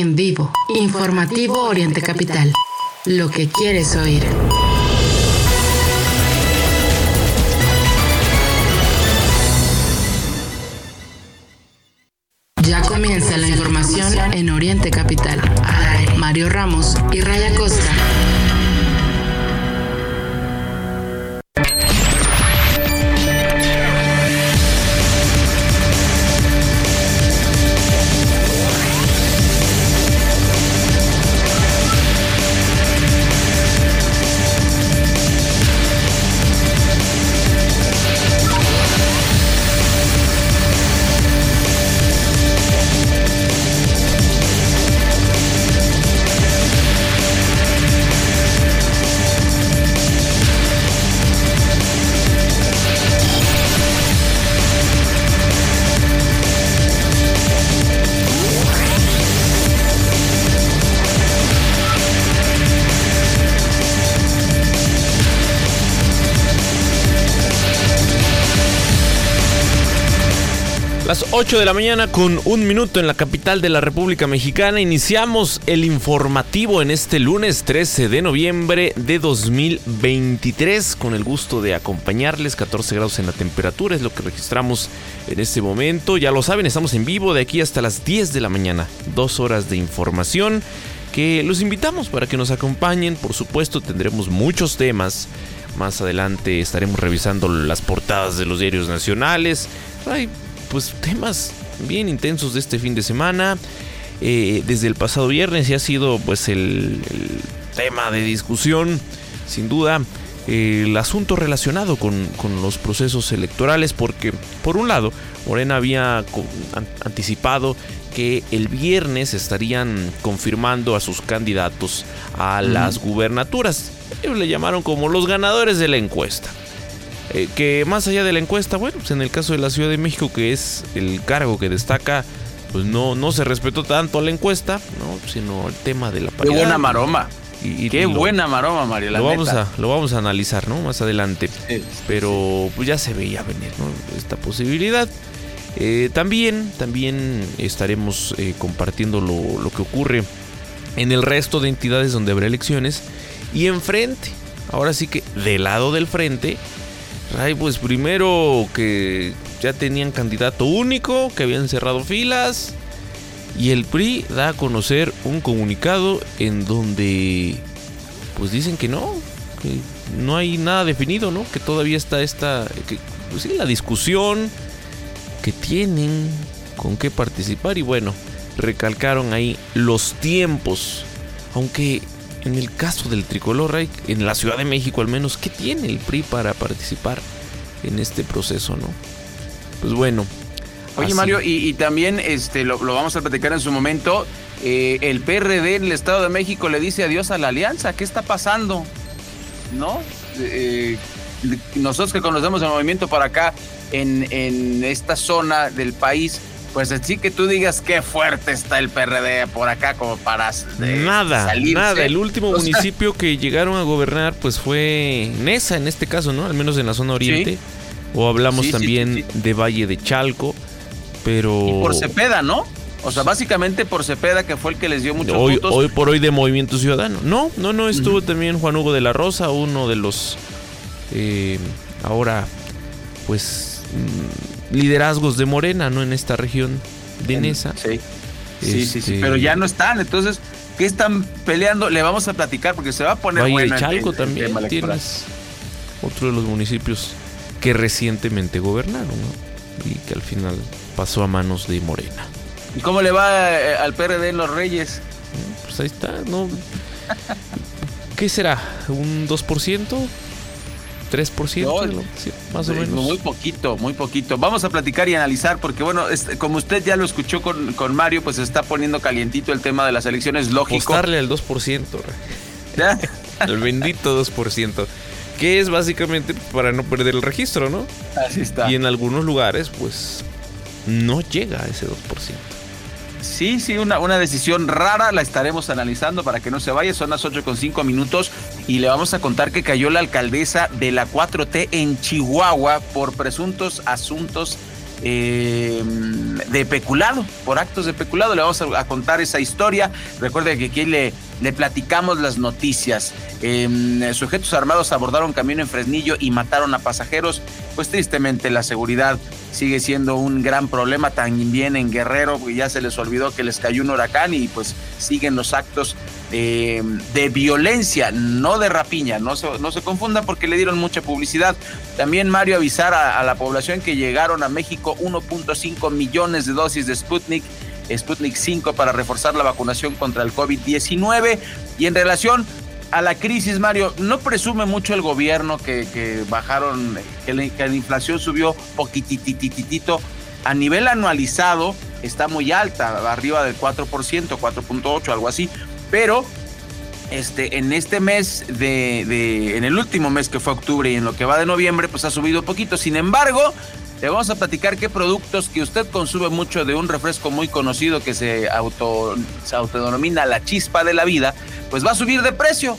En vivo, informativo Oriente Capital. Lo que quieres oír. Ya comienza la información en Oriente Capital. Mario Ramos y Raya Costa. 8 de la mañana con un minuto en la capital de la República Mexicana. Iniciamos el informativo en este lunes 13 de noviembre de 2023 con el gusto de acompañarles. 14 grados en la temperatura es lo que registramos en este momento. Ya lo saben, estamos en vivo de aquí hasta las 10 de la mañana. Dos horas de información que los invitamos para que nos acompañen. Por supuesto tendremos muchos temas. Más adelante estaremos revisando las portadas de los diarios nacionales. Hay pues temas bien intensos de este fin de semana. Eh, desde el pasado viernes y ha sido pues el, tema de discusión, sin duda, el asunto relacionado con, con, los procesos electorales, porque por un lado, Morena había anticipado que el viernes estarían confirmando a sus candidatos a las gubernaturas. Ellos le llamaron como los ganadores de la encuesta. Eh, que más allá de la encuesta, bueno, pues en el caso de la Ciudad de México, que es el cargo que destaca, pues no, no se respetó tanto la encuesta, ¿no? sino el tema de la paridad. Qué buena maroma. Y, Qué buena maroma, Mario. lo, vamos a, lo vamos a analizar, ¿no? Más adelante. Pero pues ya se veía venir, ¿no? Esta posibilidad. Eh, también, también estaremos eh, compartiendo lo, lo que ocurre en el resto de entidades donde habrá elecciones. Y enfrente, ahora sí que del lado del frente, Ay, pues primero que ya tenían candidato único, que habían cerrado filas. Y el PRI da a conocer un comunicado en donde pues dicen que no, que no hay nada definido, ¿no? Que todavía está esta, pues sí, la discusión que tienen con qué participar y bueno, recalcaron ahí los tiempos, aunque en el caso del tricolor, en la Ciudad de México al menos, ¿qué tiene el PRI para participar en este proceso, no? Pues bueno. Oye Mario, y, también este, lo, vamos a platicar en su momento, eh, el PRD en el Estado de México le dice adiós a la alianza, ¿qué está pasando? ¿No? Eh, nosotros que conocemos el movimiento para acá, en, en esta zona del país, pues así que tú digas qué fuerte está el PRD por acá como para nada, nada. El último municipio que llegaron a gobernar pues fue Nesa en este caso, ¿no? Al menos en la zona oriente. O hablamos también de Valle de Chalco, pero y por Cepeda, ¿no? O sea, básicamente por Cepeda, que fue el que les dio muchos hoy, votos. Hoy por hoy de Movimiento Ciudadano. No, no, no, estuvo también Juan Hugo de la Rosa, uno de los eh, ahora, pues, liderazgos de Morena, ¿no? En esta región de Nesa. Sí. Sí, sí, sí, pero ya no están. Entonces, ¿qué están peleando? Le vamos a platicar porque se va a poner Valle bueno. Chalco también tienes otro de los municipios que recientemente gobernaron, ¿no? Y que al final pasó a manos de Morena. ¿Y cómo le va eh, al PRD en Los Reyes? Pues ahí está, ¿no? ¿Qué será? ¿Un 2%? 3%, más o menos. Muy poquito, muy poquito. Vamos a platicar y analizar, porque bueno, como usted ya lo escuchó con, con, Mario, pues está poniendo calientito el tema de las elecciones, lógico. Apostarle al 2%, ¿Ya? el bendito 2%. Que es básicamente para no perder el registro, ¿no? Así está. Y en algunos lugares, pues, no llega a ese 2%. Sí, sí, una, una decisión rara, la estaremos analizando para que no se vaya. Son las 8 con 5 minutos y le vamos a contar que cayó la alcaldesa de la 4T en Chihuahua por presuntos asuntos eh, de peculado, por actos de peculado. Le vamos a, contar esa historia. Recuerde que aquí le, le platicamos las noticias. Em, sujetos armados abordaron camión en Fresnillo y mataron a pasajeros. Pues tristemente la seguridad sigue siendo un gran problema también en Guerrero, ya se les olvidó que les cayó un huracán y pues siguen los actos eh, de violencia, no de rapiña, no se, no se confunda porque le dieron mucha publicidad. También Mario avisar a, la población que llegaron a México 1.5 millones de dosis de Sputnik. Sputnik 5 para reforzar la vacunación contra el COVID-19 y en relación a la crisis, Mario, no presume mucho el gobierno que, bajaron, que la, que la, inflación subió poquitititito. A nivel anualizado está muy alta, arriba del 4%, 4.8, algo así pero este, en este mes de, en el último mes que fue octubre y en lo que va de noviembre, pues ha subido poquito. Sin embargo, le vamos a platicar qué productos que usted consume mucho de un refresco muy conocido que se, auto, se autodenomina la chispa de la vida, pues va a subir de precio.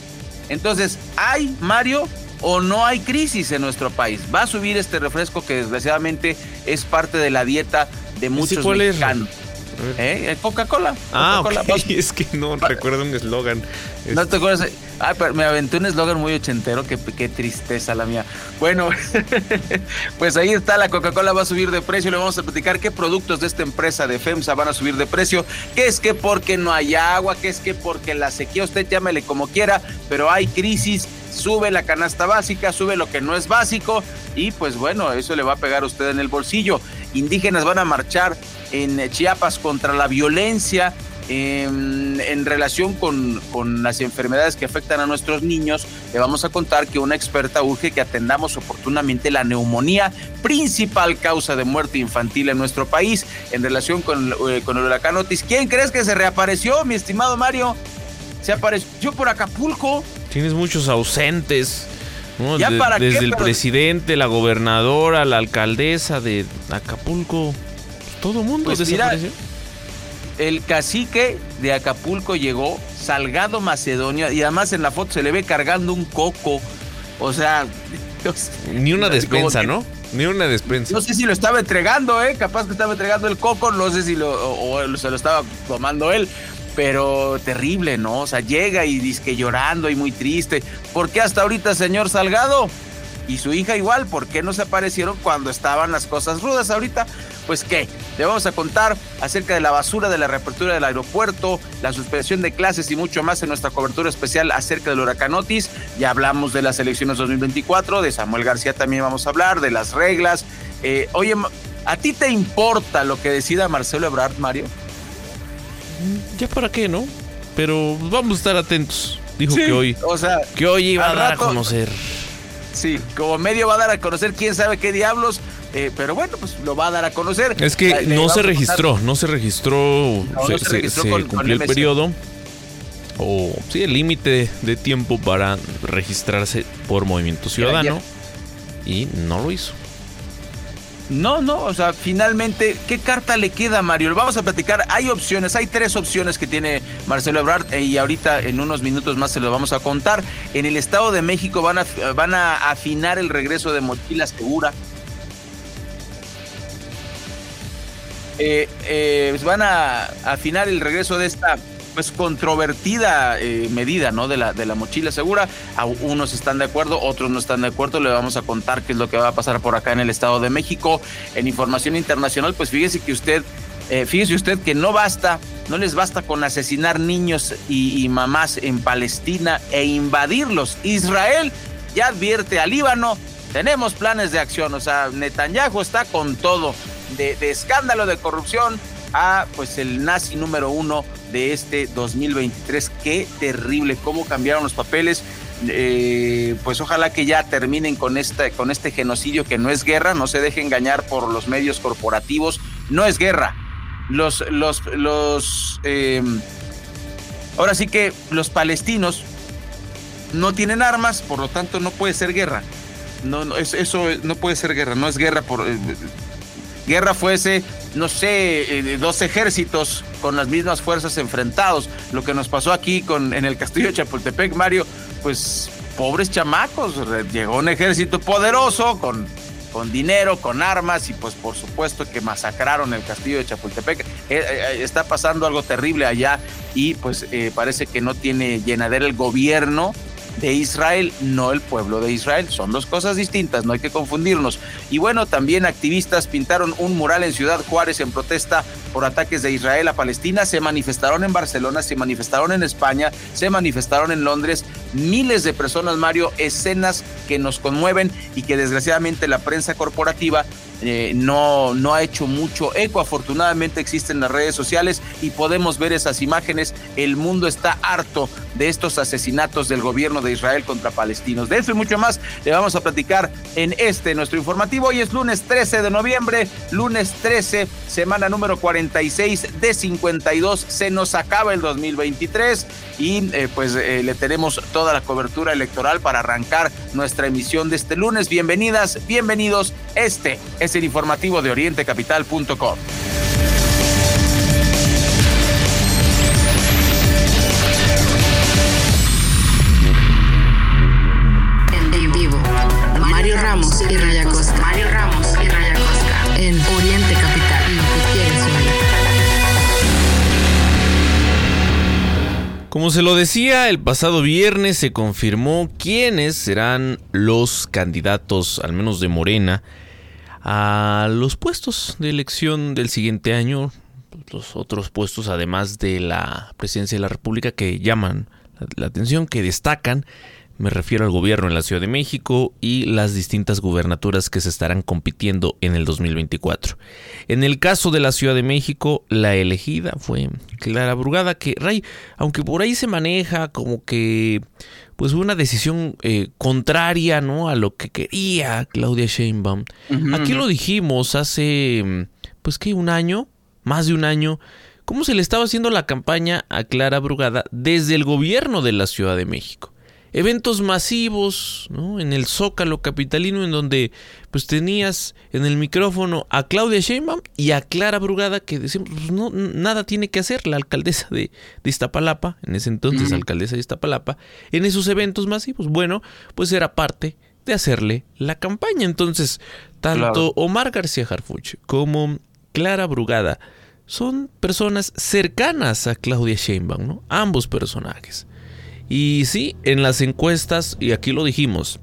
Entonces, ¿hay, Mario, o no hay crisis en nuestro país? Va a subir este refresco que desgraciadamente es parte de la dieta de muchos mexicanos. ¿Eh? Coca-Cola. ah, es que no recuerdo un eslogan. No te acuerdas. Ah, pero me aventé un eslogan muy ochentero, qué, qué tristeza la mía. Bueno, pues ahí está, la Coca-Cola va a subir de precio. Le vamos a platicar qué productos de esta empresa de FEMSA van a subir de precio. ¿Qué es que porque no hay agua? ¿Qué es que porque la sequía? Usted llámele como quiera, pero hay crisis sube la canasta básica, sube lo que no es básico y pues bueno, eso le va a pegar a usted en el bolsillo. Indígenas van a marchar en Chiapas contra la violencia en, relación con, con, las enfermedades que afectan a nuestros niños, le vamos a contar que una experta urge que atendamos oportunamente la neumonía, principal causa de muerte infantil en nuestro país, en relación con, eh, con el huracán Otis. ¿Quién crees que se reapareció, mi estimado Mario? Se apareció por Acapulco. Tienes muchos ausentes. desde el presidente, la gobernadora, la alcaldesa de Acapulco. Todo mundo pues el cacique de Acapulco llegó, Salgado Macedonia, y además en la foto se le ve cargando un coco. O sea. Ni una despensa, ¿no? Ni una despensa. No sé si lo estaba entregando, ¿eh? Capaz que estaba entregando el coco, no sé si lo, o se lo estaba tomando él pero terrible, ¿no? O sea, llega y dice que llorando y muy triste. ¿Por qué hasta ahorita, señor Salgado? Y su hija igual, ¿por qué no se aparecieron cuando estaban las cosas rudas ahorita? Pues qué, le vamos a contar acerca de la basura, de la reapertura del aeropuerto, la suspensión de clases y mucho más en nuestra cobertura especial acerca del huracán Otis. Ya hablamos de las elecciones 2024, de Samuel García también vamos a hablar, de las reglas. Eh, oye, ¿a ti te importa lo que decida Marcelo Ebrard, Mario? ya para qué, ¿no? Pero vamos a estar atentos. Dijo que hoy, o sea, que hoy iba a dar a conocer. Sí, como medio va a dar a conocer quién sabe qué diablos, eh, pero bueno, pues lo va a dar a conocer. Es que no se registró, no se registró, se, cumplió el periodo o sí, el límite de tiempo para registrarse por Movimiento Ciudadano y no lo hizo. No, no, o sea, finalmente, ¿qué carta le queda, Mario? Vamos a platicar. Hay opciones, hay tres opciones que tiene Marcelo Ebrard eh, y ahorita en unos minutos más se lo vamos a contar. En el Estado de México van a, van a afinar el regreso de Mochila Segura. Eh, eh, van a afinar el regreso de esta pues controvertida eh, medida, ¿no? De la, de la mochila segura. unos están de acuerdo, otros no están de acuerdo. Le vamos a contar qué es lo que va a pasar por acá en el Estado de México. En información internacional, pues fíjese que usted, eh, fíjese usted que no basta, no les basta con asesinar niños y, mamás en Palestina e invadirlos. Israel ya advierte al Líbano, tenemos planes de acción. O sea, Netanyahu está con todo. De, escándalo de corrupción a pues el nazi número uno de este 2023. Qué terrible, cómo cambiaron los papeles. Eh, pues ojalá que ya terminen con este, con este genocidio que no es guerra, no se deje engañar por los medios corporativos, no es guerra. Los, los, los, em, ahora sí que los palestinos no tienen armas, por lo tanto no puede ser guerra. No eso no puede ser guerra, no es guerra por eh, guerra fuese no sé, eh, dos ejércitos con las mismas fuerzas enfrentados. Lo que nos pasó aquí con, en el castillo de Chapultepec, Mario, pues pobres chamacos, llegó un ejército poderoso con con dinero, con armas y pues por supuesto que masacraron el castillo de Chapultepec. Eh, eh, está pasando algo terrible allá y pues parece que no tiene llenadera el gobierno de Israel, no el pueblo de Israel. Son dos cosas distintas, no hay que confundirnos. Y bueno, también activistas pintaron un mural en Ciudad Juárez en protesta por ataques de Israel a Palestina. Se manifestaron en Barcelona, se manifestaron en España, se manifestaron en Londres. Miles de personas, Mario, escenas que nos conmueven y que desgraciadamente la prensa corporativa eh, no, no ha hecho mucho eco. Afortunadamente existen las redes sociales y podemos ver esas imágenes. El mundo está harto de estos asesinatos del gobierno de Israel contra palestinos. De eso y mucho más le vamos a platicar en este nuestro informativo. Hoy es lunes 13 de noviembre, lunes 13, semana número 46 de 52. Se nos acaba el 2023 y eh, pues eh, le tenemos toda la cobertura electoral para arrancar nuestra emisión de este lunes. Bienvenidas, bienvenidos. Este es el informativo de orientecapital.com. En vivo, Mario Ramos y Raya Costa. Mario Ramos y Raya Costa. En Oriente Capital. Como se lo decía, el pasado viernes se confirmó quiénes serán los candidatos, al menos de Morena, a los puestos de elección del siguiente año, los otros puestos además de la presidencia de la República que llaman la atención, que destacan, me refiero al gobierno en la Ciudad de México y las distintas gubernaturas que se estarán compitiendo en el 2024. En el caso de la Ciudad de México, la elegida fue Clara Brugada, que Ray, aunque por ahí se maneja como que pues una decisión eh, contraria ¿no? a lo que quería Claudia Sheinbaum. Aquí lo dijimos hace, pues que un año, más de un año, cómo se le estaba haciendo la campaña a Clara Brugada desde el gobierno de la Ciudad de México eventos masivos ¿no? en el Zócalo capitalino en donde pues tenías en el micrófono a Claudia Sheinbaum y a Clara Brugada que decían pues, no nada tiene que hacer la alcaldesa de, de Iztapalapa en ese entonces alcaldesa de Iztapalapa en esos eventos masivos. Bueno pues era parte de hacerle la campaña. Entonces tanto Omar García Harfuch como Clara Brugada son personas cercanas a Claudia Sheinbaum ¿no? ambos personajes y sí, en las encuestas, y aquí lo dijimos,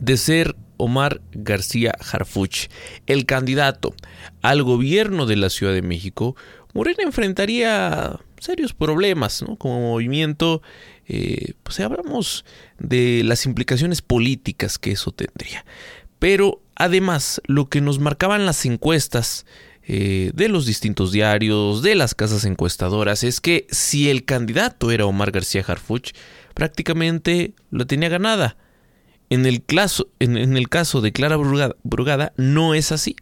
de ser Omar García Harfuch el candidato al gobierno de la Ciudad de México, Morena enfrentaría serios problemas, ¿no? Como movimiento, eh, pues hablamos de las implicaciones políticas que eso tendría. Pero además, lo que nos marcaban las encuestas eh, de los distintos diarios, de las casas encuestadoras, es que si el candidato era Omar García Harfuch, prácticamente lo tenía ganada. En el, caso, en, el caso de Clara Brugada, no es así.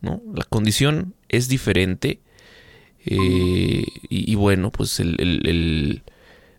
¿no? La condición es diferente. Eh, y, bueno, pues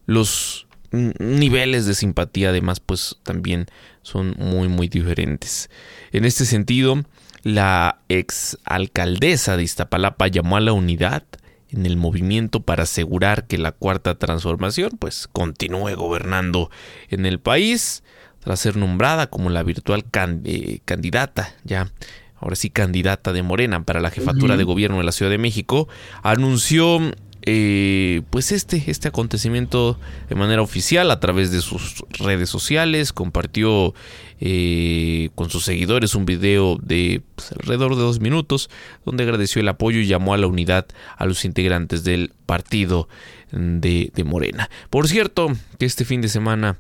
los niveles de simpatía además pues también son muy muy diferentes. En este sentido, la ex alcaldesa de Iztapalapa llamó a la unidad en el movimiento para asegurar que la cuarta transformación pues continúe gobernando en el país tras ser nombrada como la virtual eh, candidata ya ahora sí candidata de Morena para la jefatura de gobierno de la Ciudad de México anunció eh, pues este, este acontecimiento de manera oficial a través de sus redes sociales, compartió eh, con sus seguidores un video de pues, alrededor de dos minutos donde agradeció el apoyo y llamó a la unidad a los integrantes del partido de, Morena. Por cierto, que este fin de semana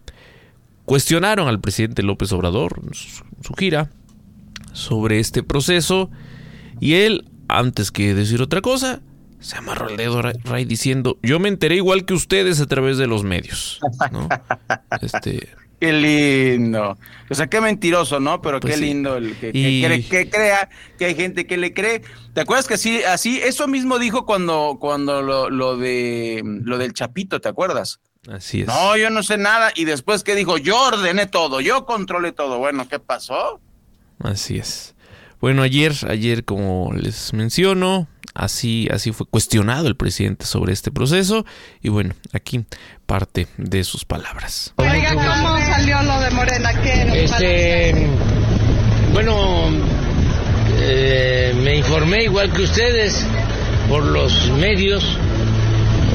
cuestionaron al presidente López Obrador su, su gira sobre este proceso y él, antes que decir otra cosa, se amarró el dedo Ray diciendo, yo me enteré igual que ustedes a través de los medios. este... Qué lindo. O sea, qué mentiroso, ¿no? Pero pues qué lindo el que, crea, que hay gente que le cree. ¿Te acuerdas que así, así, eso mismo dijo cuando, cuando lo, lo de lo del Chapito, ¿te acuerdas? Así es. No, yo no sé nada. Y después que dijo, yo ordené todo, yo controlé todo. Bueno, ¿qué pasó? Así es. Bueno, ayer, ayer, como les menciono, Así, así fue cuestionado el presidente sobre este proceso y bueno, aquí parte de sus palabras. Oiga, ¿cómo salió lo de Morena? ¿Qué este, Bueno, eh, me informé igual que ustedes por los medios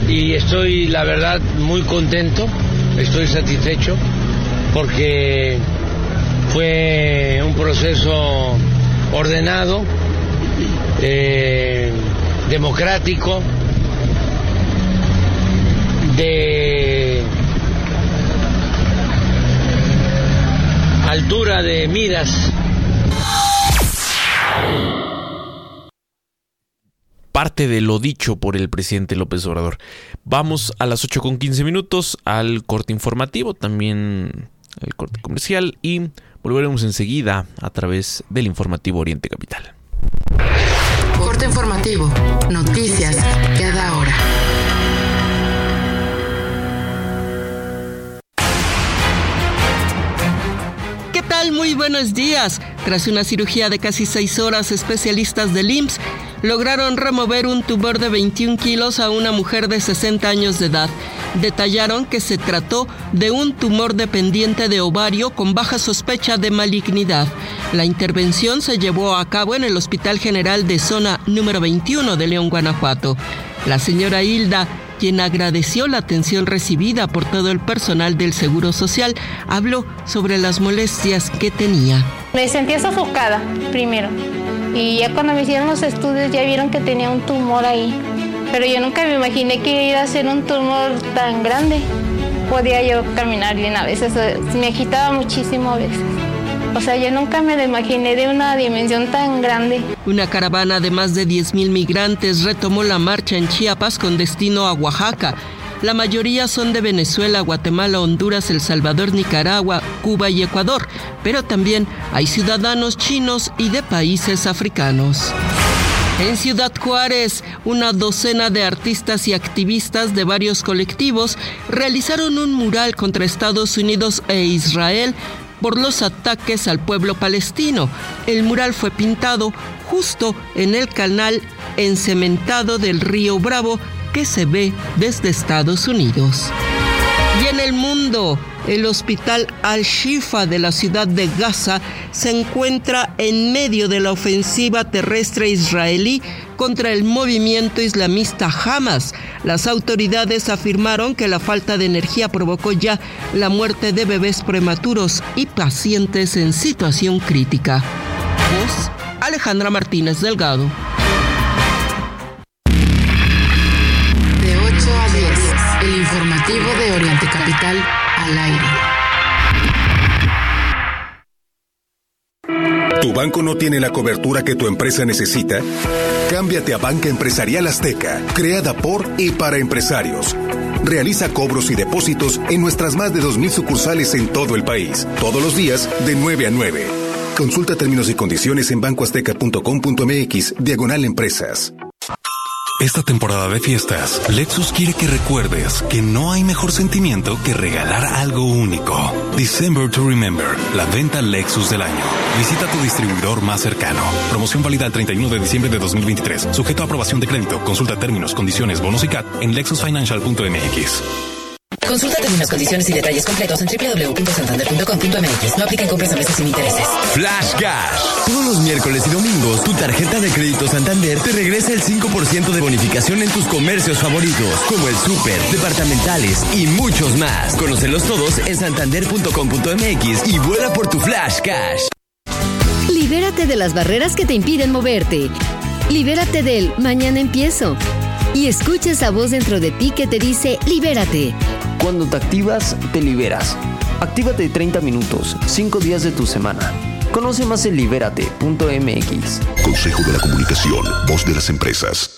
y estoy, la verdad, muy contento, estoy satisfecho porque fue un proceso ordenado, eh, democrático, de altura de miras. Parte de lo dicho por el presidente López Obrador. Vamos a las 8 con 15 minutos al corte informativo, también el corte comercial y volveremos enseguida a través del informativo Oriente Capital. Corte informativo. Noticias cada hora. ¿Qué tal? Muy buenos días. Tras una cirugía de casi seis horas, especialistas del IMSS lograron remover un tumor de 21 kilos a una mujer de 60 años de edad. Detallaron que se trató de un tumor dependiente de ovario con baja sospecha de malignidad. La intervención se llevó a cabo en el Hospital General de Zona número 21 de León, Guanajuato. La señora Hilda quien agradeció la atención recibida por todo el personal del Seguro Social, habló sobre las molestias que tenía. Me sentía sofocada primero y ya cuando me hicieron los estudios ya vieron que tenía un tumor ahí, pero yo nunca me imaginé que iba a ser un tumor tan grande. Podía yo caminar bien a veces, me agitaba muchísimo a veces. O sea, yo nunca me lo imaginé de una dimensión tan grande. Una caravana de más de 10.000 migrantes retomó la marcha en Chiapas con destino a Oaxaca. La mayoría son de Venezuela, Guatemala, Honduras, El Salvador, Nicaragua, Cuba y Ecuador, pero también hay ciudadanos chinos y de países africanos. En Ciudad Juárez, una docena de artistas y activistas de varios colectivos realizaron un mural contra Estados Unidos e Israel por los ataques al pueblo palestino. El mural fue pintado justo en el canal encementado del río Bravo se ve desde Estados Unidos. Y en el mundo, el hospital Al-Shifa de la ciudad de Gaza se encuentra en medio de la ofensiva terrestre israelí contra el movimiento islamista Hamas. Las autoridades afirmaron que la falta de energía provocó ya la muerte de bebés prematuros y pacientes en situación crítica. Alejandra Martínez Delgado. Informativo de Oriente Capital al aire. ¿Tu banco no tiene la cobertura que tu empresa necesita? Cámbiate a Banca Empresarial Azteca, creada por y para empresarios. Realiza cobros y depósitos en nuestras más de 2.000 sucursales en todo el país, todos los días de 9 a 9. Consulta términos y condiciones en bancoazteca.com.mx, diagonal empresas. Esta temporada de fiestas, Lexus quiere que recuerdes que no hay mejor sentimiento que regalar algo único. December to Remember, la venta Lexus del año. Visita tu distribuidor más cercano. Promoción válida el 31 de diciembre de 2023. Sujeto a aprobación de crédito. Consulta términos, condiciones, bonos y CAT en lexusfinancial.mx. Consulta términos, condiciones y detalles completos en www.santander.com.mx. No apliquen compras a meses sin intereses. Flash Cash. Todos los miércoles y domingos, tu tarjeta de crédito Santander te regresa el 5% de bonificación en tus comercios favoritos, como el súper, departamentales y muchos más. Conócelos todos en santander.com.mx y vuela por tu Flash Cash. Libérate de las barreras que te impiden moverte. Libérate del mañana empiezo. Y escucha esa voz dentro de ti que te dice libérate. Cuando te activas, te liberas. Actívate 30 minutos, 5 días de tu semana. Conoce más en libérate.mx. Consejo de la Comunicación, voz de las empresas.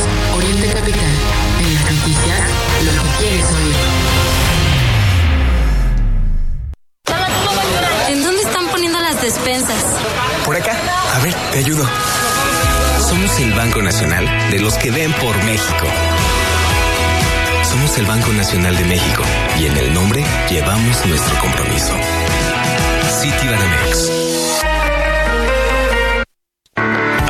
Te ayudo. Somos el Banco Nacional de los que ven por México. Somos el Banco Nacional de México y en el nombre llevamos nuestro compromiso. Citibanamex.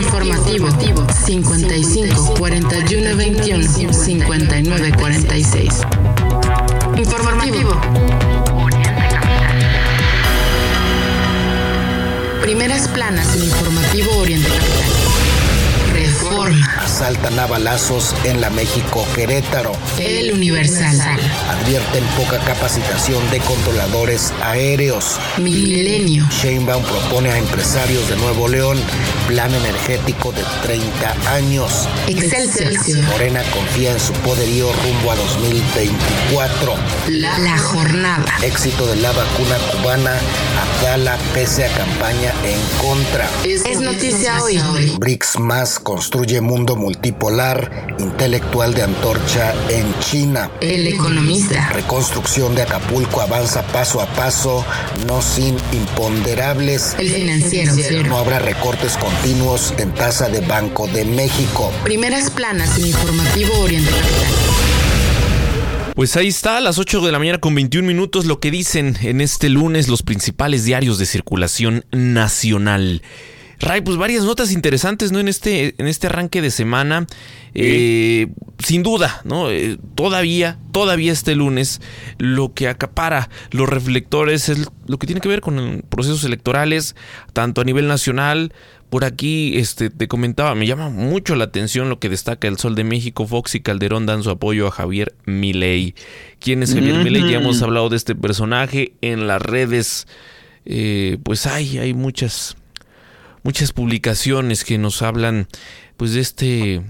Informativo 55 41 21 59 46. Informativo. Primeras planas en Informativo Oriente Capital. Reforma. Asaltan a balazos en la México Querétaro. El Universal. Advierten poca capacitación de controladores aéreos. Milenio. Sheinbaum propone a empresarios de Nuevo León plan energético de 30 años. Excelsior. Morena confía en su poderío rumbo a 2024. La, la jornada. Éxito de la vacuna cubana. Abdala pese a campaña en contra. Es, es noticia hoy. BRICS más construye mundo multipolar, intelectual de antorcha en China. El economista. Reconstrucción de Acapulco avanza paso a paso, no sin imponderables. El financiero. No habrá recortes continuos en tasa de Banco de México. Primeras planas en Informativo Oriente Capital. Pues ahí está, a las 8 de la mañana con 21 minutos, lo que dicen en este lunes los principales diarios de circulación nacional. Ray, pues varias notas interesantes, ¿no? En este, en este arranque de semana. Eh, sin duda, ¿no? Eh, todavía, todavía este lunes, lo que acapara los reflectores es lo que tiene que ver con procesos electorales, tanto a nivel nacional. Por aquí, este, te comentaba, me llama mucho la atención lo que destaca el Sol de México. Fox y Calderón dan su apoyo a Javier Milei. ¿Quién es Javier Milei? Ya hemos hablado de este personaje en las redes. Eh, pues hay, hay muchas, muchas publicaciones que nos hablan pues de este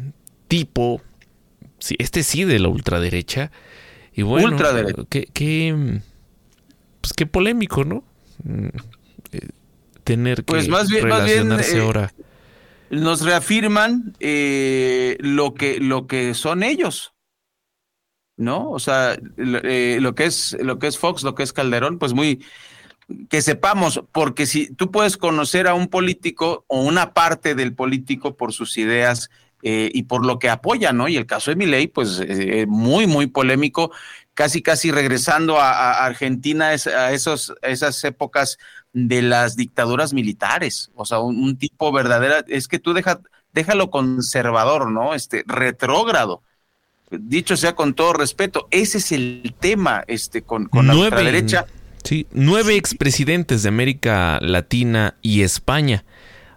tipo, sí, este sí de la ultraderecha. Y bueno, Ultraderecha. qué, qué, pues qué polémico, ¿no? Mm, eh, Tener que Pues más bien, más bien relacionarse eh, ahora. nos reafirman eh, lo que lo que son ellos. ¿No? O sea, lo, eh, lo que es lo que es Fox, lo que es Calderón, pues muy que sepamos, porque si tú puedes conocer a un político o una parte del político por sus ideas eh, y por lo que apoya, ¿no? Y el caso de Milei, pues eh, muy, muy polémico, casi, casi regresando a, a Argentina es- a esos, a esas épocas de las dictaduras militares, o sea, un, un tipo verdadera, es que tú deja, déjalo conservador, ¿no? Este, retrógrado. Dicho sea con todo respeto, ese es el tema, este, con, con la ultraderecha. Sí, nueve expresidentes de América Latina y España,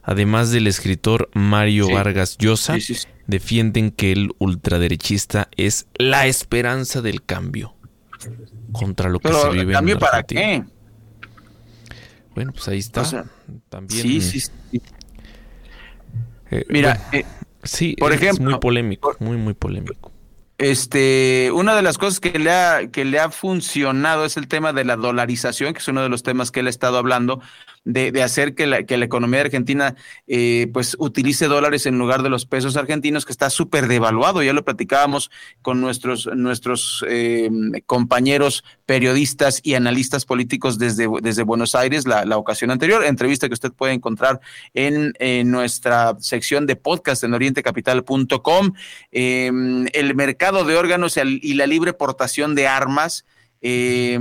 además del escritor Mario Sí. Vargas Llosa, Sí, sí, sí. defienden que el ultraderechista es la esperanza del cambio contra lo que Pero, se vive en ¿cambio para qué? Bueno, pues ahí está. O sea, También. Sí, sí, sí. eh, Mira, bueno, eh, sí, por es ejemplo, muy polémico, muy, muy polémico. Este, una de las cosas que le ha, que le ha funcionado es el tema de la dolarización, que es uno de los temas que él ha estado hablando, de, hacer que la, que la economía argentina eh, pues utilice dólares en lugar de los pesos argentinos, que está súper devaluado. Ya lo platicábamos con nuestros, nuestros eh, compañeros periodistas y analistas políticos desde, desde Buenos Aires la, la ocasión anterior, entrevista que usted puede encontrar en, nuestra sección de podcast en orientecapital.com. Eh, el mercado de órganos y la libre portación de armas. Eh,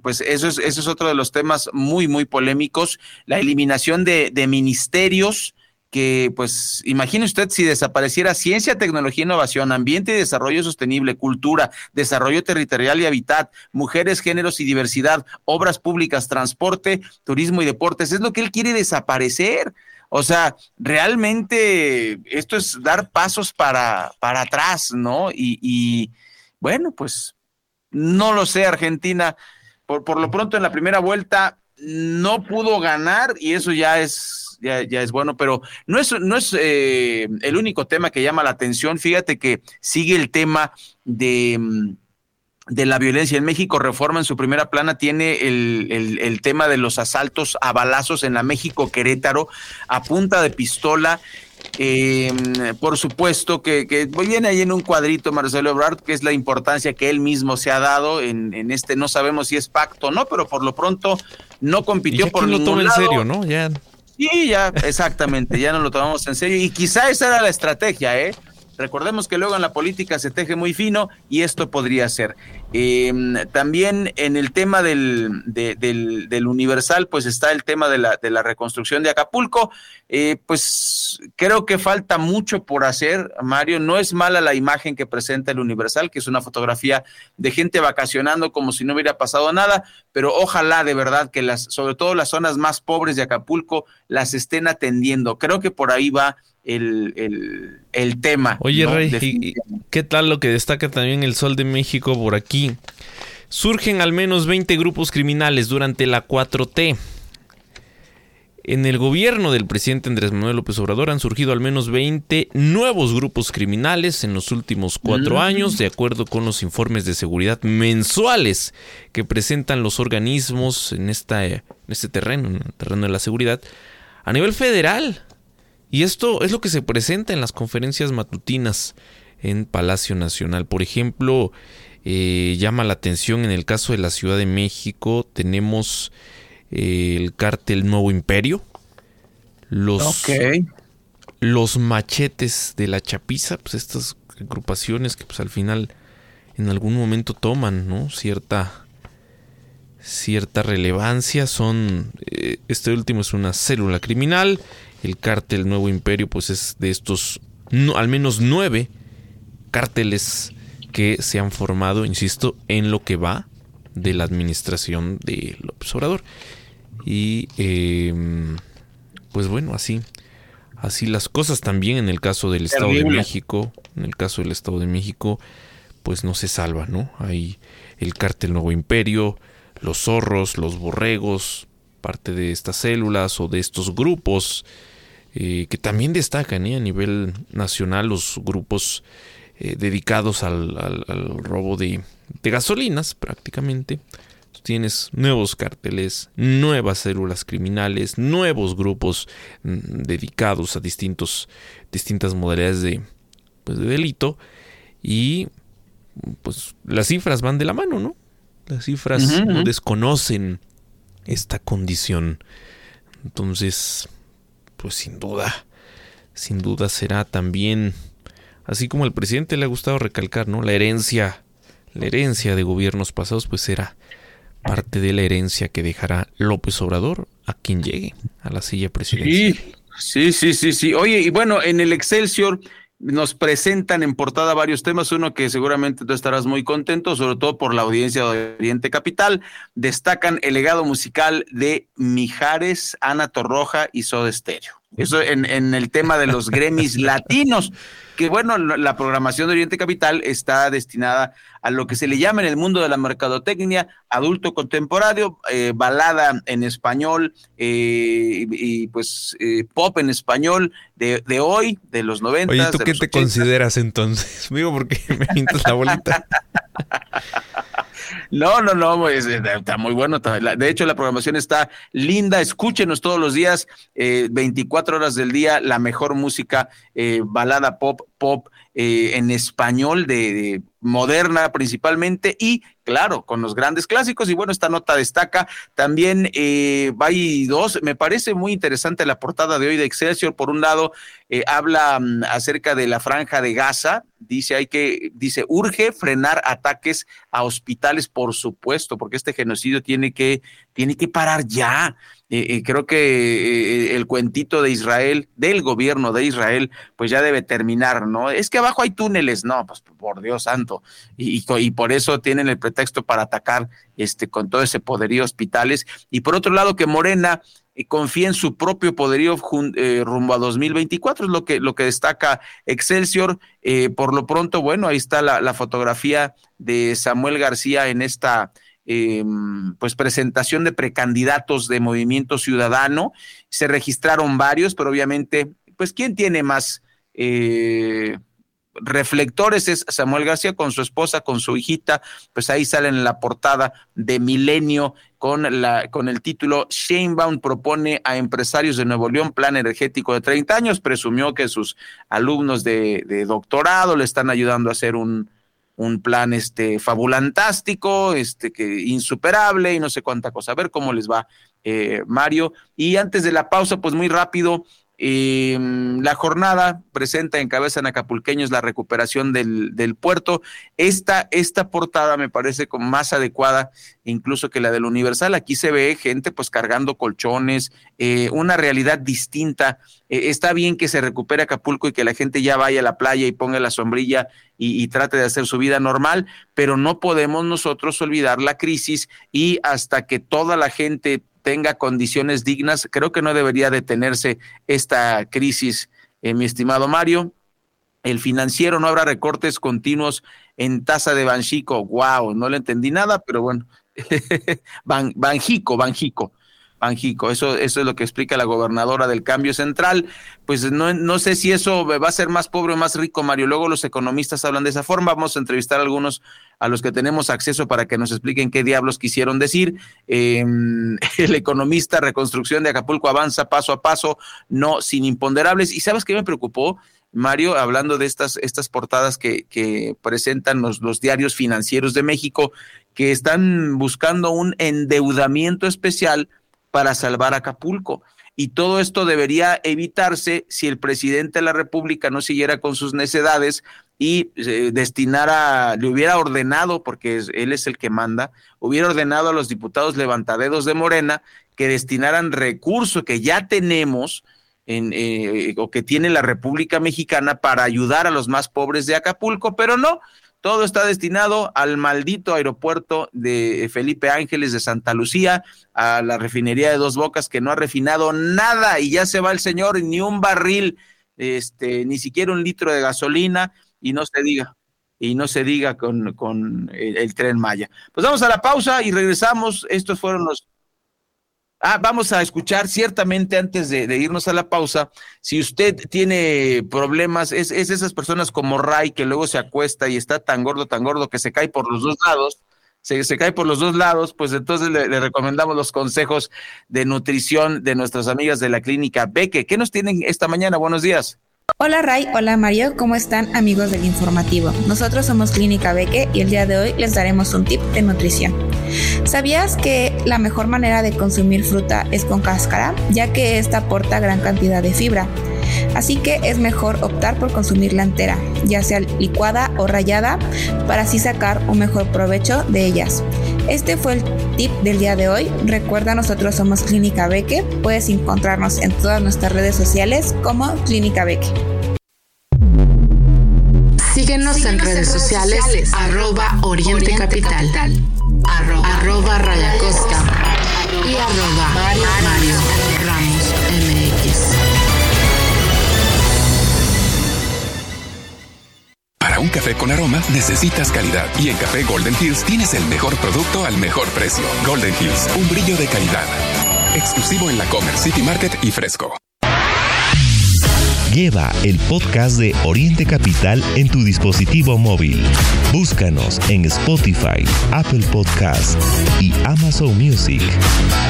pues eso es, eso es otro de los temas muy, muy polémicos. La eliminación de, ministerios, que pues imagine usted si desapareciera ciencia, tecnología, innovación, ambiente y desarrollo sostenible, cultura, desarrollo territorial y hábitat, mujeres, géneros y diversidad, obras públicas, transporte, turismo y deportes. Es lo que él quiere desaparecer. O sea, realmente esto es dar pasos para, para atrás, ¿no? Y, bueno, pues no lo sé, Argentina, por, por lo pronto en la primera vuelta no pudo ganar y eso ya es, ya, ya es bueno, pero no es, no es eh, el único tema que llama la atención. Fíjate que sigue el tema de, de la violencia en México. Reforma en su primera plana tiene el, el, tema de los asaltos a balazos en la México Querétaro a punta de pistola. Eh, por supuesto que, que, viene ahí en un cuadrito Marcelo Ebrard, que es la importancia que él mismo se ha dado en, en este, no sabemos si es pacto o no, pero por lo pronto no compitió por lo ningún en serio, ¿no? Ya. Sí, ya, exactamente, ya no lo tomamos en serio. Y quizá esa era la estrategia, ¿eh? Recordemos que luego en la política se teje muy fino y esto podría ser. Em, también en el tema del, del, Universal, pues está el tema de la, de la reconstrucción de Acapulco. Eh, pues creo que falta mucho por hacer, Mario. No es mala la imagen que presenta el Universal, que es una fotografía de gente vacacionando como si no hubiera pasado nada, pero ojalá de verdad que las, sobre todo las zonas más pobres de Acapulco, las estén atendiendo. Creo que por ahí va el, el, tema. Oye, Rey, ¿qué tal lo que destaca también el Sol de México por aquí? Surgen al menos 20 grupos criminales durante la 4T. En el gobierno del presidente Andrés Manuel López Obrador han surgido al menos 20 nuevos grupos criminales en los últimos cuatro mm. años, de acuerdo con los informes de seguridad mensuales que presentan los organismos en, esta, en este terreno, en el terreno de la seguridad, a nivel federal. Y esto es lo que se presenta en las conferencias matutinas en Palacio Nacional. Por ejemplo, eh, llama la atención. En el caso de la Ciudad de México, tenemos eh, el cártel Nuevo Imperio, los, los machetes de la chapiza, pues estas agrupaciones que pues al final en algún momento toman ¿no? cierta cierta relevancia. Son eh, este último es una célula criminal. El cártel Nuevo Imperio, pues es de estos al menos nueve cárteles que se han formado, insisto, en lo que va de la administración de López Obrador. Y em, pues bueno, así, así las cosas también en el caso del Estado de México, en el caso del Estado de México, pues no se salva, ¿no? Hay el cártel Nuevo Imperio, los zorros, los borregos, parte de estas células o de estos grupos eh, que también destacan ¿eh? a nivel nacional los grupos eh, dedicados al, robo de, gasolinas prácticamente. Tienes nuevos carteles, nuevas células criminales, nuevos grupos mm, dedicados a distintos, distintas modalidades de, pues, de delito y pues las cifras van de la mano, ¿no? Las cifras no desconocen esta condición. Entonces, pues sin duda, sin duda será también, así como al presidente le ha gustado recalcar, ¿no? La herencia, la herencia de gobiernos pasados, pues será parte de la herencia que dejará López Obrador a quien llegue a la silla presidencial. Sí, sí, sí, sí. Oye, y bueno, en el Excelsior nos presentan en portada varios temas, uno que seguramente tú estarás muy contento, sobre todo por la audiencia de Oriente Capital. Destacan el legado musical de Mijares, Ana Torroja y Soda Stereo. Eso en, en el tema de los Gremis latinos que bueno, la programación de Oriente Capital está destinada a lo que se le llama en el mundo de la mercadotecnia adulto contemporáneo, eh, balada en español eh, y pues eh, pop en español de, de, hoy, de los 90. Oye, ¿tú qué te consideras entonces? Digo, porque me pintas la bolita. No, no, no, está muy bueno. De hecho, la programación está linda. Escúchenos todos los días, 24 horas del día, la mejor música, balada pop, pop eh, en español de, moderna principalmente y claro, con los grandes clásicos. Y bueno, esta nota destaca también, eh, hay dos, me parece muy interesante la portada de hoy de Excelsior. Por un lado, eh, habla mm, acerca de la franja de Gaza, dice hay que, dice, urge frenar ataques a hospitales, por supuesto, porque este genocidio tiene que, tiene que parar ya. Eh, creo que eh, el cuentito de Israel, del gobierno de Israel, pues ya debe terminar, ¿no? Es que abajo hay túneles, no, pues por Dios santo, y, por eso tienen el pretexto para atacar este, con todo ese poderío hospitales. Y por otro lado, que Morena eh, confía en su propio poderío rumbo a 2024, es lo que, lo que destaca Excelsior. por lo pronto, bueno, ahí está la, fotografía de Samuel García en esta eh, pues presentación de precandidatos de Movimiento Ciudadano. Se registraron varios, pero obviamente, pues, ¿quién tiene más, eh, reflectores es Samuel García con su esposa, con su hijita, pues ahí salen en la portada de Milenio con, la, con el título Sheinbaum propone a empresarios de Nuevo León plan energético de 30 años, presumió que sus alumnos de, de doctorado le están ayudando a hacer un, un plan este fabulantástico, este que insuperable y no sé cuánta cosa. A ver cómo les va, eh, Mario. Y antes de la pausa, pues muy rápido, eh, la jornada presenta en cabeza en Acapulqueños la recuperación del, del puerto. Esta, esta portada me parece más adecuada incluso que la del Universal. Aquí se ve gente pues cargando colchones, eh, una realidad distinta. Eh, está bien que se recupere Acapulco y que la gente ya vaya a la playa y ponga la sombrilla y, y trate de hacer su vida normal, pero no podemos nosotros olvidar la crisis y hasta que toda la gente tenga condiciones dignas. Creo que no debería detenerse esta crisis, eh, mi estimado Mario. El financiero no habrá recortes continuos en tasa de Banjico. Wow, no le entendí nada, pero bueno. Ban, Banjico, Banjico. Eso, eso es lo que explica la gobernadora del cambio central. Pues no, no sé si eso va a ser más pobre o más rico, Mario. Luego los economistas hablan de esa forma. Vamos a entrevistar a algunos a los que tenemos acceso para que nos expliquen qué diablos quisieron decir. Eh, el economista Reconstrucción de Acapulco avanza paso a paso, no sin imponderables. ¿Y sabes qué me preocupó? Mario, hablando de estas, estas portadas que, que presentan los, los diarios financieros de México, que están buscando un endeudamiento especial para salvar Acapulco. Y todo esto debería evitarse si el presidente de la República no siguiera con sus necedades y eh, destinara, le hubiera ordenado, porque él es el que manda, hubiera ordenado a los diputados levantadedos de Morena que destinaran recursos que ya tenemos en, eh, o que tiene la República Mexicana para ayudar a los más pobres de Acapulco, pero no, todo está destinado al maldito aeropuerto de Felipe Ángeles de Santa Lucía, a la refinería de Dos Bocas que no ha refinado nada y ya se va el señor, ni un barril, este, ni siquiera un litro de gasolina y no se diga y no se diga con, con el, el, tren Maya. Pues vamos a la pausa y regresamos. Estos fueron los Ah, vamos a escuchar ciertamente antes de, irnos a la pausa, si usted tiene problemas, es, es esas personas como Ray que luego se acuesta y está tan gordo, tan gordo que se cae por los dos lados, se, se cae por los dos lados, pues entonces le, le, recomendamos los consejos de nutrición de nuestras amigas de la clínica Beque. ¿Qué nos tienen esta mañana? Buenos días. Hola Ray, hola Mario, ¿cómo están amigos del informativo? Nosotros somos Clínica Beque y el día de hoy les daremos un tip de nutrición. ¿Sabías que la mejor manera de consumir fruta es con cáscara, ya que esta aporta gran cantidad de fibra? Así que es mejor optar por consumirla entera, ya sea licuada o rallada, para así sacar un mejor provecho de ellas. Este fue el tip del día de hoy. Recuerda, nosotros somos Clínica Beque. Puedes encontrarnos en todas nuestras redes sociales como Clínica Beque. Síguenos, Síguenos en redes sociales, sociales arroba Oriente, Oriente Capital, Capital, arroba, arroba Raya Costa y arroba Mario, Mario Para un café con aroma necesitas calidad y en Café Golden Hills tienes el mejor producto al mejor precio. Golden Hills, un brillo de calidad. Exclusivo en la Comer City Market y Fresco. Lleva el podcast de Oriente Capital en tu dispositivo móvil. Búscanos en Spotify, Apple Podcast y Amazon Music.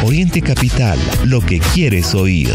Oriente Capital, lo que quieres oír.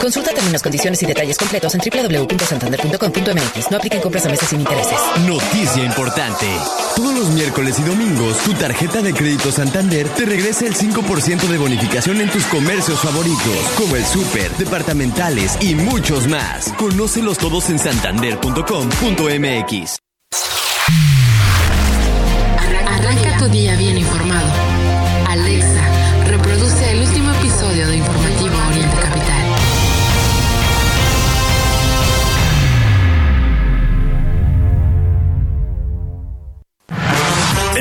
Consulta términos, condiciones y detalles completos en www.santander.com.mx. No apliquen compras a meses sin intereses. Noticia importante. Todos los miércoles y domingos, tu tarjeta de crédito Santander te regresa el 5% de bonificación en tus comercios favoritos, como el súper, departamentales y muchos más. Conócelos todos en santander.com.mx. Arranca tu día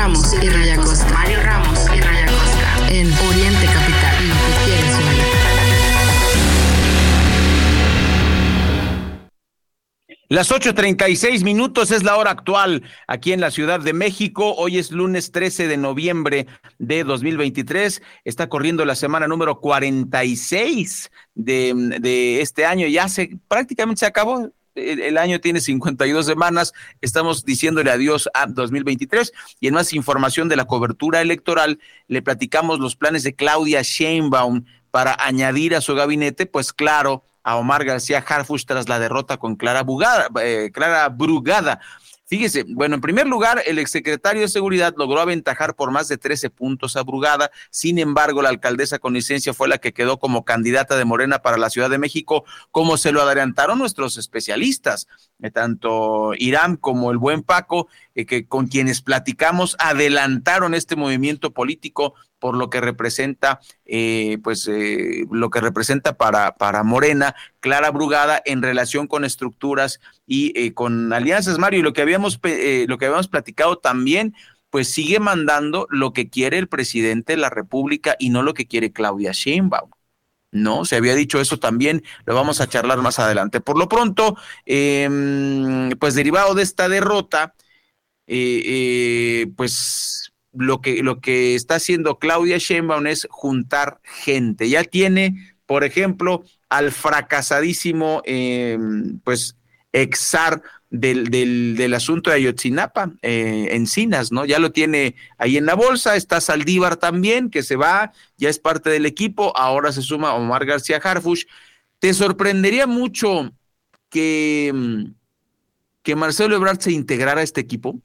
Ramos y Raya Costa. Mario Ramos y Raya Costa. En Oriente Capital. Quieres. Las 8.36 minutos es la hora actual aquí en la Ciudad de México. Hoy es lunes 13 de noviembre de 2023. Está corriendo la semana número 46 de, de este año. Ya se prácticamente se acabó. El, año tiene 52 semanas. Estamos diciéndole adiós a 2023. Y en más información de la cobertura electoral, le platicamos los planes de Claudia Sheinbaum para añadir a su gabinete, pues claro, a Omar García Harfuch tras la derrota con Clara, Bugada, eh, Clara Brugada. Fíjese, bueno, en primer lugar, el exsecretario de Seguridad logró aventajar por más de 13 puntos a Brugada. Sin embargo, la alcaldesa con licencia fue la que quedó como candidata de Morena para la Ciudad de México, como se lo adelantaron nuestros especialistas, eh, tanto Irán como el buen Paco, eh, que con quienes platicamos adelantaron este movimiento político por lo que representa, eh, pues, eh, lo que representa para, para Morena, Clara Brugada, en relación con estructuras y eh, con alianzas, Mario, y lo que habíamos, eh, lo que habíamos platicado también, pues sigue mandando lo que quiere el presidente de la República y no lo que quiere Claudia Sheinbaum. No, se había dicho eso también, lo vamos a charlar más adelante. Por lo pronto, eh, pues derivado de esta derrota, pues lo que, lo que está haciendo Claudia Sheinbaum es juntar gente. Ya tiene, por ejemplo, al fracasadísimo, eh, pues, exar del, del, del, asunto de Ayotzinapa, eh, Encinas, ¿no? Ya lo tiene ahí en la bolsa, está Saldívar también, que se va, ya es parte del equipo, ahora se suma Omar García Harfush. ¿Te sorprendería mucho que, que Marcelo Ebrard se integrara a este equipo?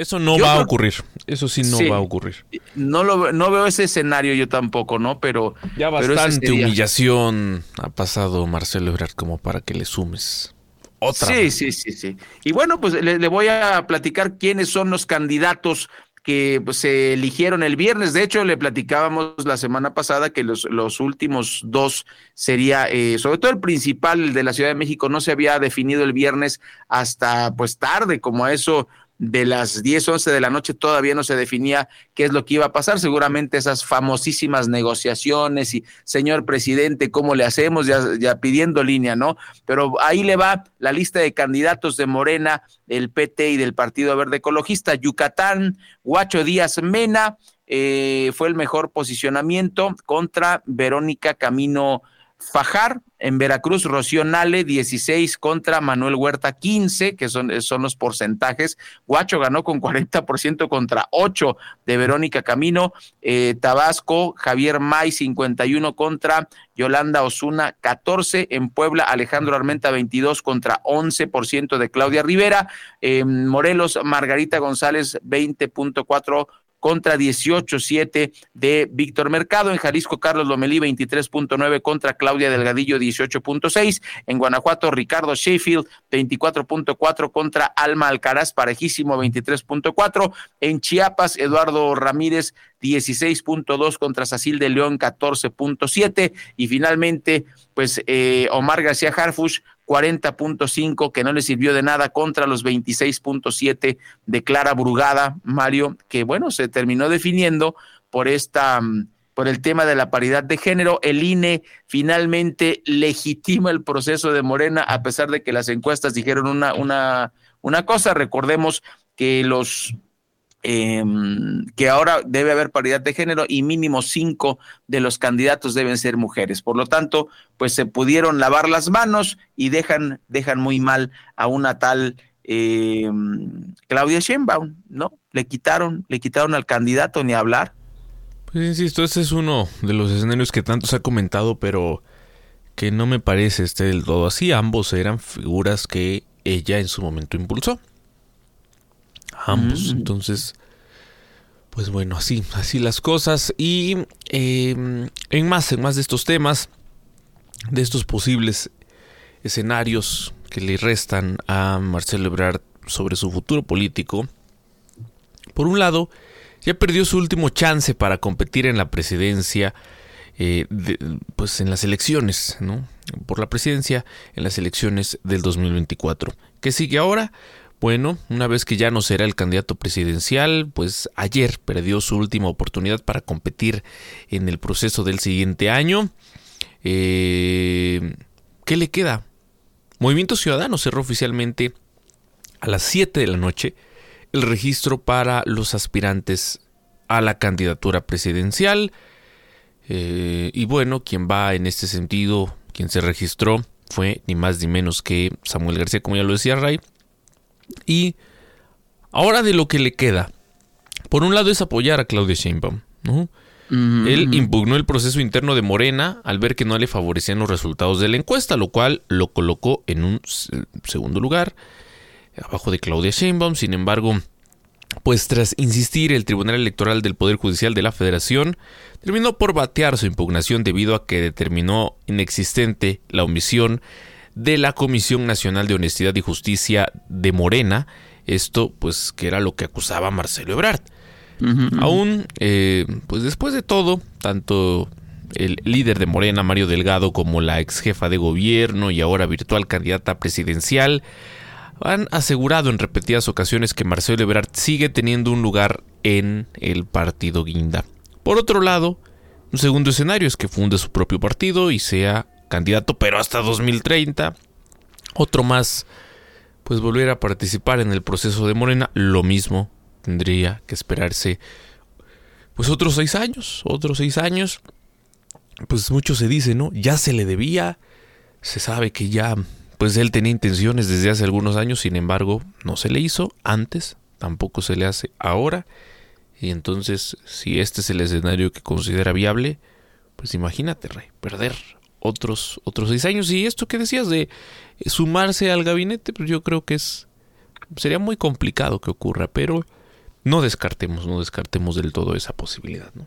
Eso no yo va creo, a ocurrir. Eso sí no sí, va a ocurrir. No lo no veo ese escenario yo tampoco, ¿no? Pero ya bastante pero humillación ha pasado Marcelo Ebrard como para que le sumes. Otra. Sí, sí, sí, sí. Y bueno, pues le, le voy a platicar quiénes son los candidatos que pues, se eligieron el viernes. De hecho, le platicábamos la semana pasada que los, los últimos dos sería, eh, sobre todo el principal, el de la Ciudad de México, no se había definido el viernes hasta pues tarde, como a eso de las 10, 11 de la noche todavía no se definía qué es lo que iba a pasar. Seguramente esas famosísimas negociaciones y, señor presidente, ¿cómo le hacemos? Ya, ya pidiendo línea, ¿no? Pero ahí le va la lista de candidatos de Morena, el PT y del Partido Verde Ecologista. Yucatán, Guacho Díaz Mena, eh, fue el mejor posicionamiento contra Verónica Camino Fajar, en Veracruz, Rocío Nale, 16 contra Manuel Huerta, 15, que son, son los porcentajes. Guacho ganó con 40% contra 8 de Verónica Camino. Eh, Tabasco, Javier May, 51 contra Yolanda Osuna, 14. En Puebla, Alejandro Armenta, 22 contra 11% de Claudia Rivera. Eh, Morelos, Margarita González, 20.4 contra 18.7 de Víctor Mercado. En Jalisco, Carlos Lomelí, 23.9 contra Claudia Delgadillo, 18.6. En Guanajuato, Ricardo Sheffield, 24.4 contra Alma Alcaraz, parejísimo, 23.4. En Chiapas, Eduardo Ramírez, 16.2 contra Sacil de León, 14.7. Y finalmente, pues eh, Omar García Harfush, 40.5, que no le sirvió de nada contra los 26.7 de Clara Brugada, Mario, que bueno, se terminó definiendo por esta por el tema de la paridad de género. El INE finalmente legitima el proceso de Morena, a pesar de que las encuestas dijeron una, una, una cosa. Recordemos que los eh, que ahora debe haber paridad de género y mínimo cinco de los candidatos deben ser mujeres. Por lo tanto, pues se pudieron lavar las manos y dejan, dejan muy mal a una tal eh, Claudia Sheinbaum, ¿no? Le quitaron, le quitaron al candidato ni hablar. Pues insisto, este es uno de los escenarios que tanto se ha comentado, pero que no me parece este del todo así. Ambos eran figuras que ella en su momento impulsó ambos. Entonces, pues bueno, así, así las cosas. Y em, en más, en más de estos temas, de estos posibles escenarios que le restan a Marcelo Ebrard sobre su futuro político. Por un lado, ya perdió su último chance para competir en la presidencia, eh, pues en las elecciones, ¿no? Por la presidencia en las elecciones del 2024. ¿Qué sigue ahora? Bueno, una vez que ya no será el candidato presidencial, pues ayer perdió su última oportunidad para competir en el proceso del siguiente año. Eh, ¿Qué le queda? Movimiento Ciudadano cerró oficialmente a las 7 de la noche el registro para los aspirantes a la candidatura presidencial. Eh, y bueno, quien va en este sentido, quien se registró, fue ni más ni menos que Samuel García, como ya lo decía Ray, y ahora de lo que le queda, por un lado es apoyar a Claudia Sheinbaum. Él impugnó el proceso interno de Morena al ver que no le favorecían los resultados de la encuesta, lo cual lo colocó en un segundo lugar, abajo de Claudia Sheinbaum. Sin embargo, pues tras insistir, el Tribunal Electoral del Poder Judicial de la Federación terminó por batear su impugnación debido a que determinó inexistente la omisión de la Comisión Nacional de Honestidad y Justicia de Morena. Esto, pues, que era lo que acusaba Marcelo Ebrard. Aún, eh, pues después de todo, tanto el líder de Morena, Mario Delgado, como la ex jefa de gobierno y ahora virtual candidata presidencial, han asegurado en repetidas ocasiones que Marcelo Ebrard sigue teniendo un lugar en el partido Guinda. Por otro lado, un segundo escenario es que funde su propio partido y sea candidato, pero hasta 2030. Otro más, pues volver a participar en el proceso de Morena, lo mismo tendría que esperarse, pues otros seis años, otros seis años. Pues mucho se dice, ¿no? Ya se le debía, se sabe que ya, pues él tenía intenciones desde hace algunos años, sin embargo, no se le hizo antes, tampoco se le hace ahora. Y entonces, si este es el escenario que considera viable, pues imagínate, Rey, perder otros, otros seis años. Y esto que decías de sumarse al gabinete, pues yo creo que es sería muy complicado que ocurra, pero no descartemos, no descartemos del todo esa posibilidad, ¿no?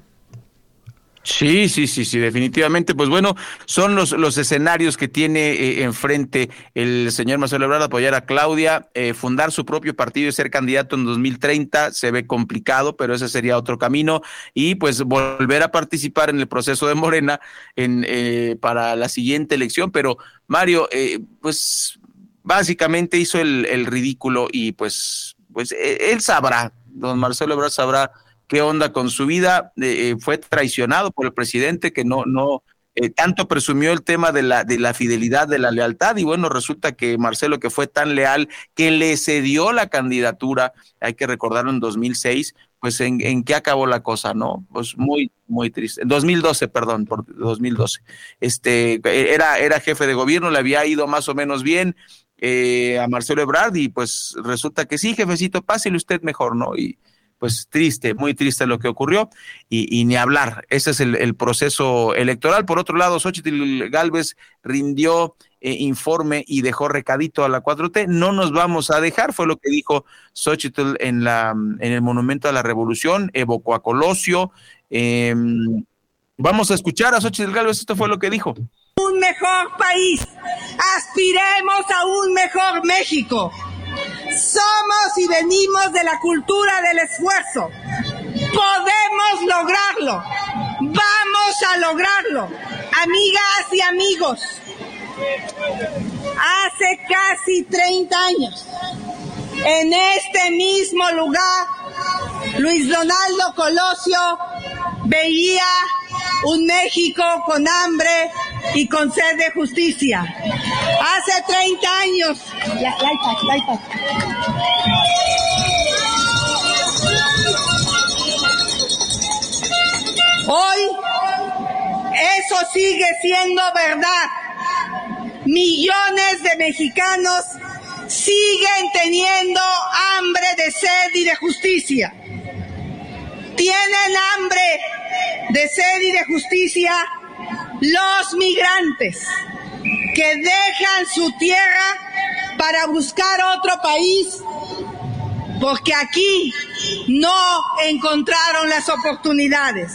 Sí, sí, sí, sí, definitivamente. Pues bueno, son los, los escenarios que tiene eh, enfrente el señor Marcelo Ebrard, apoyar a Claudia, eh, fundar su propio partido y ser candidato en 2030. Se ve complicado, pero ese sería otro camino. Y pues volver a participar en el proceso de Morena en, eh, para la siguiente elección. Pero Mario, pues básicamente hizo el, el ridículo y pues, pues él sabrá, don Marcelo Ebrard sabrá qué onda con su vida, eh, eh, fue traicionado por el presidente que no, no, eh, tanto presumió el tema de la, de la fidelidad, de la lealtad, y bueno, resulta que Marcelo, que fue tan leal, que le cedió la candidatura, hay que recordarlo en 2006, pues en, en qué acabó la cosa, ¿no? Pues muy, muy triste. En 2012, perdón, por 2012. Este, era, era jefe de gobierno, le había ido más o menos bien a Marcelo Ebrard, y pues resulta que sí, jefecito, pásele usted mejor, ¿no? Y, pues triste, muy triste lo que ocurrió y, ni hablar. Ese es el, proceso electoral. Por otro lado, Xochitl Galvez rindió eh, informe y dejó recadito a la 4T. No nos vamos a dejar, fue lo que dijo Xochitl en, la, en el Monumento a la Revolución, evocó a Colosio. Em, vamos a escuchar a Xochitl Galvez, esto fue lo que dijo. Un mejor país, aspiremos a un mejor México somos y venimos de la cultura del esfuerzo. Podemos lograrlo. Vamos a lograrlo. Amigas y amigos, hace casi 30 años, en este mismo lugar, Luis Donaldo Colosio veía un México con hambre y con sed de justicia. Hace 30 años. Hoy eso sigue siendo verdad. Millones de mexicanos siguen teniendo hambre de sed y de justicia. Tienen hambre de sed y de justicia los migrantes que dejan su tierra para buscar otro país porque aquí no encontraron las oportunidades.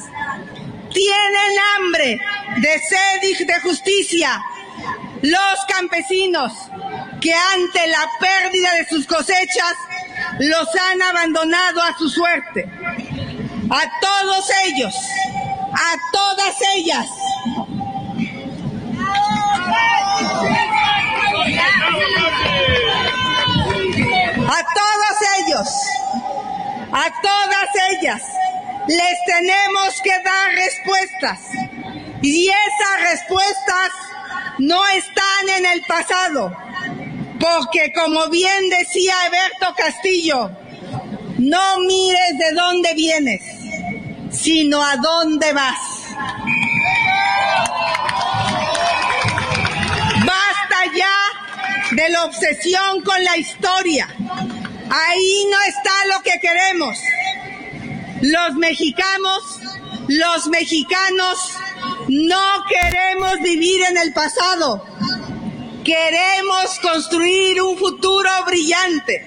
Tienen hambre de sed y de justicia los campesinos que ante la pérdida de sus cosechas los han abandonado a su suerte. A todos ellos, a todas ellas. A todos ellos, a todas ellas, les tenemos que dar respuestas. Y esas respuestas no están en el pasado, porque como bien decía Eberto Castillo, no mires de dónde vienes, sino a dónde vas. Basta ya de la obsesión con la historia. Ahí no está lo que queremos. Los mexicanos, los mexicanos no queremos vivir en el pasado. Queremos construir un futuro brillante.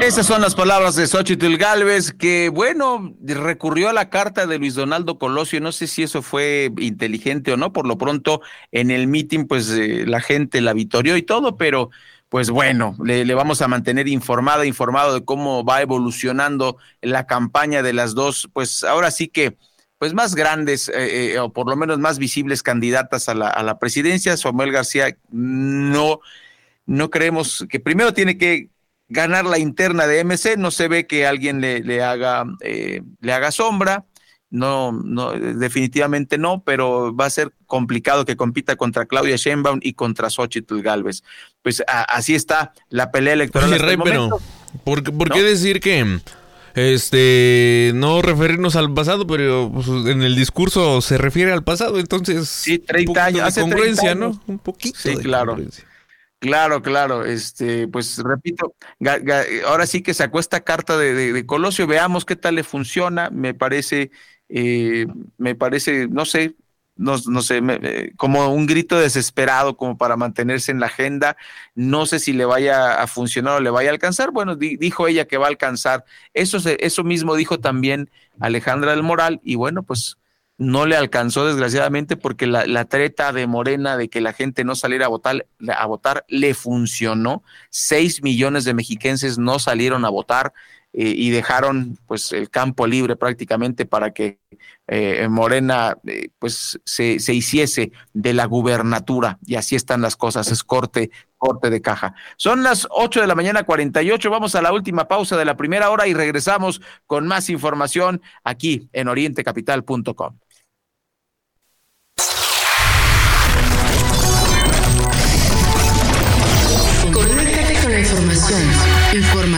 Esas son las palabras de Xochitl Galvez, que bueno, recurrió a la carta de Luis Donaldo Colosio. No sé si eso fue inteligente o no. Por lo pronto, en el meeting, pues eh, la gente la vitorió y todo, pero pues bueno, le, le, vamos a mantener informada, informado de cómo va evolucionando la campaña de las dos, pues ahora sí que pues más grandes eh, eh, o por lo menos más visibles candidatas a la, a la presidencia. Samuel García no, no creemos que primero tiene que ganar la interna de MC, no se ve que alguien le, le haga, eh, le haga sombra. No, no, definitivamente no, pero va a ser complicado que compita contra Claudia Sheinbaum y contra Xochitl Galvez. Pues a, así está la pelea electoral. Oye, Rey, pero ¿por, por ¿no? qué decir que este no referirnos al pasado, pero pues, en el discurso se refiere al pasado, entonces sí, 30 años, hace congruencia, ¿no? Un poquito sí, claro. Claro, claro, este, pues repito, ga, ga, ahora sí que sacó esta carta de, de, de, Colosio, veamos qué tal le funciona, me parece, eh, me parece, no sé, no, no sé, me, como un grito desesperado como para mantenerse en la agenda. No sé si le vaya a funcionar o le vaya a alcanzar. Bueno, di, dijo ella que va a alcanzar. Eso, eso mismo dijo también Alejandra del Moral y bueno, pues no le alcanzó desgraciadamente porque la, la, treta de Morena de que la gente no saliera a votar, a votar le funcionó. Seis millones de mexiquenses no salieron a votar eh, y dejaron pues el campo libre prácticamente para que eh, Morena eh, pues se, se, hiciese de la gubernatura y así están las cosas, es corte, de caja. Son las 8 de la mañana 48, vamos a la última pausa de la primera hora y regresamos con más información aquí en orientecapital.com. Información.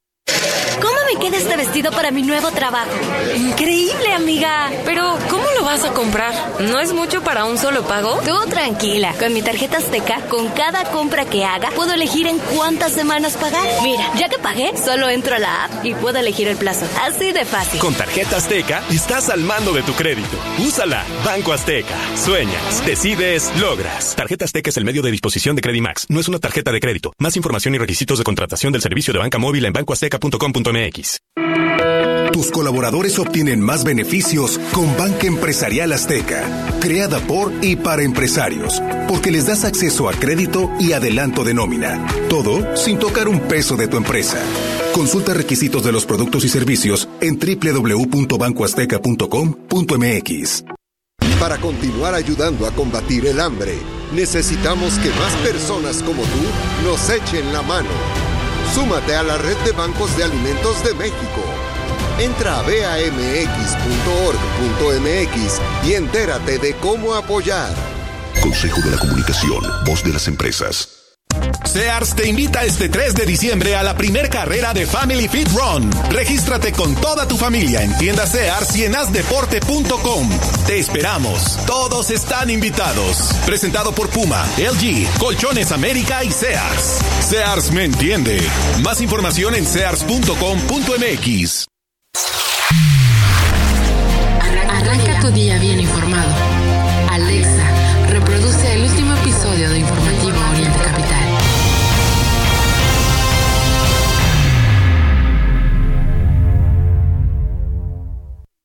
¿Cómo me queda este vestido para mi nuevo trabajo? Increíble, amiga. Pero, ¿cómo lo vas a comprar? ¿No es mucho para un solo pago? Tú tranquila. Con mi tarjeta Azteca, con cada compra que haga, puedo elegir en cuántas semanas pagar. Mira, ya que pagué, solo entro a la app y puedo elegir el plazo. Así de fácil. Con tarjeta Azteca, estás al mando de tu crédito. Úsala. Banco Azteca. Sueñas, decides, logras. Tarjeta Azteca es el medio de disposición de Credimax. No es una tarjeta de crédito. Más información y requisitos de contratación del servicio de banca móvil en bancoazteca.com.mx. Tus colaboradores obtienen más beneficios con Banca Empresarial Azteca, creada por y para empresarios, porque les das acceso a crédito y adelanto de nómina. Todo sin tocar un peso de tu empresa. Consulta requisitos de los productos y servicios en www.bancoazteca.com.mx. Para continuar ayudando a combatir el hambre, necesitamos que más personas como tú nos echen la mano. Súmate a la red de bancos de alimentos de México. Entra a bamx.org.mx y entérate de cómo apoyar. Consejo de la Comunicación, voz de las empresas. Sears te invita este 3 de diciembre a la primer carrera de Family Fit Run. Regístrate con toda tu familia en tiendas Sears y en asdeporte.com. Te esperamos. Todos están invitados. Presentado por Puma, LG, Colchones América y Sears. Sears me entiende. Más información en sears.com.mx. Arranca tu día bien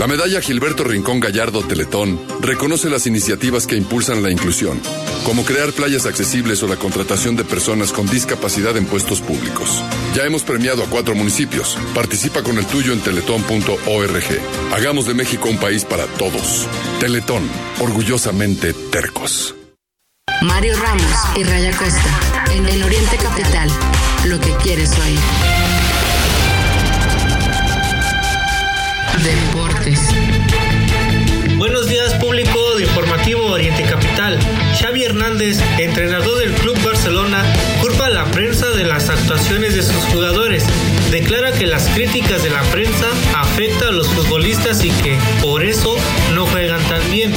La medalla Gilberto Rincón Gallardo Teletón reconoce las iniciativas que impulsan la inclusión, como crear playas accesibles o la contratación de personas con discapacidad en puestos públicos. Ya hemos premiado a cuatro municipios. Participa con el tuyo en teletón.org. Hagamos de México un país para todos. Teletón, orgullosamente tercos. Mario Ramos y Raya Costa, en el Oriente Capital, lo que quieres oír. Deportes. Buenos días público de Informativo Oriente Capital. Xavi Hernández, entrenador del Club Barcelona, culpa a la prensa de las actuaciones de sus jugadores. Declara que las críticas de la prensa afectan a los futbolistas y que por eso no juegan tan bien.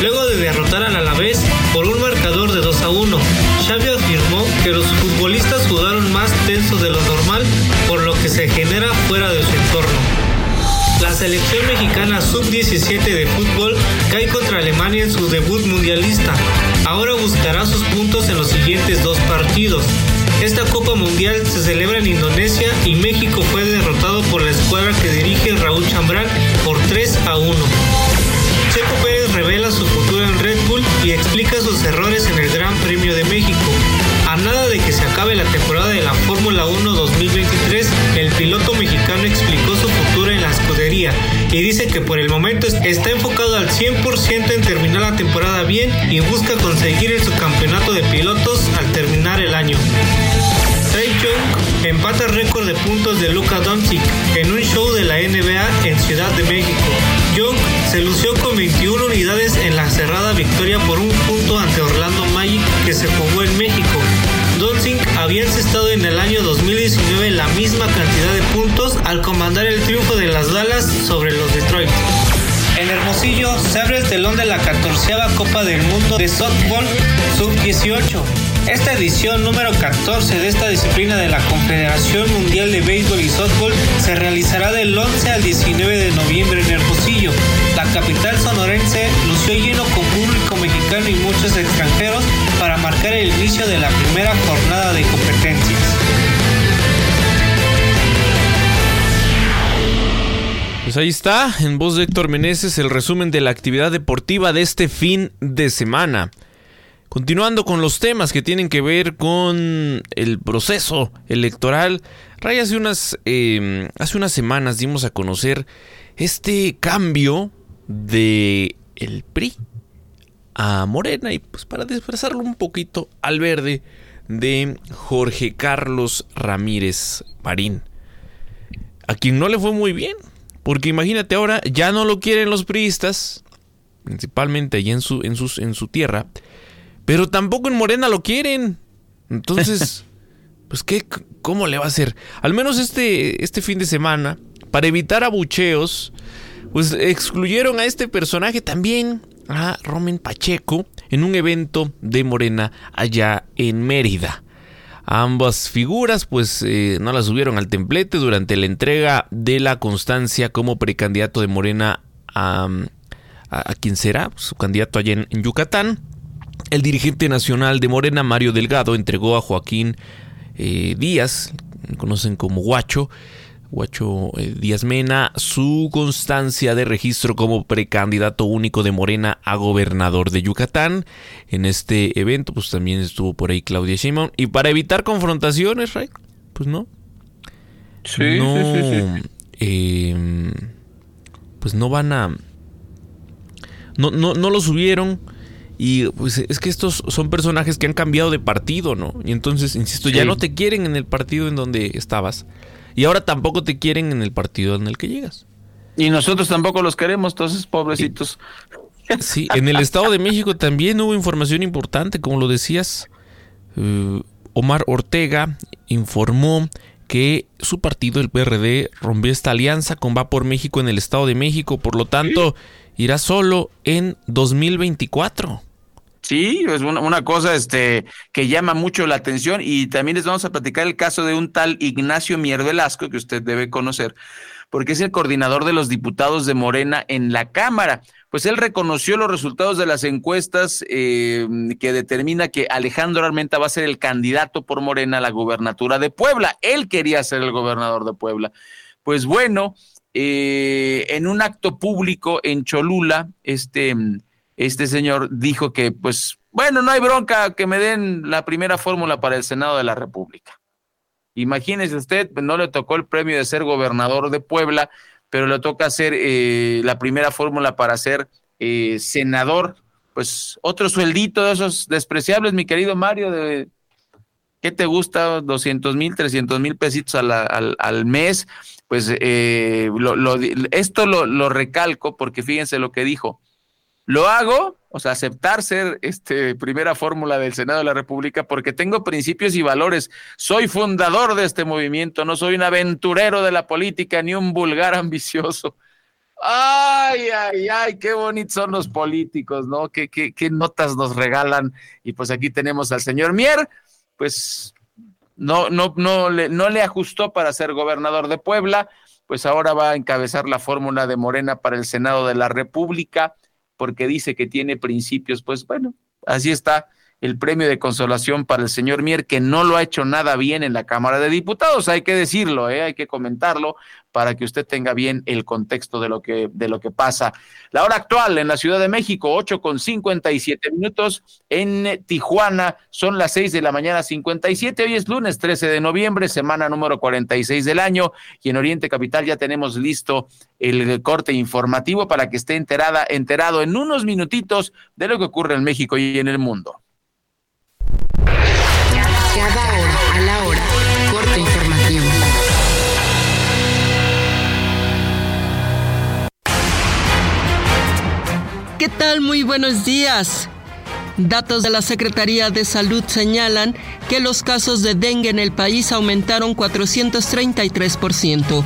Luego de derrotar al Alavés por un marcador de 2 a 1, Xavi afirmó que los futbolistas jugaron más tenso de lo normal por lo que se genera fuera de su entorno. La selección mexicana sub-17 de fútbol cae contra Alemania en su debut mundialista. Ahora buscará sus puntos en los siguientes dos partidos. Esta Copa Mundial se celebra en Indonesia y México fue derrotado por la escuadra que dirige Raúl Chambrán por 3 a 1. Está enfocado al 100% en terminar la temporada bien y busca conseguir el subcampeonato de pilotos al terminar el año. Trey Young empata récord de puntos de Luka Doncic en un show de la NBA en Ciudad de México. Young se lució con 21 unidades en la cerrada victoria por un punto ante Orlando Magic que se jugó en México. Doncic había encestado en el año 2019 la misma cantidad de puntos al comandar el triunfo de las Dallas sobre los Detroit. En Hermosillo se abre el telón de la 14 Copa del Mundo de Softball Sub-18. Esta edición número 14 de esta disciplina de la Confederación Mundial de Béisbol y Softball se realizará del 11 al 19 de noviembre en Hermosillo. La capital sonorense lució lleno con público mexicano y muchos extranjeros para marcar el inicio de la primera jornada de competencias. Pues ahí está, en voz de Héctor Meneses, el resumen de la actividad deportiva de este fin de semana. Continuando con los temas que tienen que ver con el proceso electoral, Ray, hace unas, eh, hace unas semanas dimos a conocer este cambio de el PRI a Morena y pues para desplazarlo un poquito al verde de Jorge Carlos Ramírez Marín, a quien no le fue muy bien, porque imagínate ahora ya no lo quieren los priistas, principalmente allí en su, en sus, en su tierra, pero tampoco en Morena lo quieren. Entonces, pues, ¿qué, ¿cómo le va a hacer? Al menos este, este fin de semana, para evitar abucheos, pues excluyeron a este personaje también, a Romen Pacheco, en un evento de Morena allá en Mérida. Ambas figuras pues eh, no las subieron al templete durante la entrega de la constancia como precandidato de Morena a, a, quien será su candidato allá en, Yucatán. El dirigente nacional de Morena, Mario Delgado, entregó a Joaquín eh, Díaz, conocen como Guacho, Guacho eh, Díaz Mena su constancia de registro como precandidato único de Morena a gobernador de Yucatán. En este evento, pues también estuvo por ahí Claudia Sheinbaum. Y para evitar confrontaciones, Ray, pues no. Sí, no, sí, sí, em, pues no van a. No, no, no lo subieron. Y pues es que estos son personajes que han cambiado de partido, ¿no? Y entonces, insisto, ya no te quieren en el partido en donde estabas. Y ahora tampoco te quieren en el partido en el que llegas. Y nosotros tampoco los queremos, entonces, pobrecitos. Sí, en el Estado de México también hubo información importante, como lo decías. Eh, Omar Ortega informó que su partido, el PRD, rompió esta alianza con Va por México en el Estado de México, por lo tanto, irá solo en 2024. Sí, es una, cosa este, que llama mucho la atención y también les vamos a platicar el caso de un tal Ignacio Mier Velasco, que usted debe conocer, porque es el coordinador de los diputados de Morena en la Cámara. Pues él reconoció los resultados de las encuestas eh, que determina que Alejandro Armenta va a ser el candidato por Morena a la gubernatura de Puebla. Él quería ser el gobernador de Puebla. Pues bueno, eh, en un acto público en Cholula, este este señor dijo que, pues, bueno, no hay bronca, que me den la primera fórmula para el Senado de la República. Imagínese usted, pues, no le tocó el premio de ser gobernador de Puebla, pero le toca hacer eh, la primera fórmula para ser eh, senador. Pues otro sueldito de esos despreciables, mi querido Mario, de ¿qué te gusta? 200 mil, 300 mil pesitos al, al, mes. Pues eh, esto lo, lo recalco porque fíjense lo que dijo lo hago, o sea, aceptar ser este primera fórmula del Senado de la República porque tengo principios y valores. Soy fundador de este movimiento, no soy un aventurero de la política ni un vulgar ambicioso. Ay, ay, ay, qué bonitos son los políticos, ¿no? Qué, qué, qué notas nos regalan. Y pues aquí tenemos al señor Mier, pues no, no, no, le, no le ajustó para ser gobernador de Puebla, pues ahora va a encabezar la fórmula de Morena para el Senado de la República porque dice que tiene principios, pues bueno, así está el premio de consolación para el señor Mier, que no lo ha hecho nada bien en la Cámara de Diputados, hay que decirlo, ¿eh? hay que comentarlo para que usted tenga bien el contexto de lo que, de lo que pasa. La hora actual en la Ciudad de México, 8 con 57 minutos, en Tijuana son las 6 de la mañana 57, hoy es lunes 13 de noviembre, semana número 46 del año, y en Oriente Capital ya tenemos listo el corte informativo para que esté enterada, enterado en unos minutitos de lo que ocurre en México y en el mundo. Cada hora a la hora, corte informativo. ¿Qué tal? Muy buenos días. Datos de la Secretaría de Salud señalan que los casos de dengue en el país aumentaron 433%.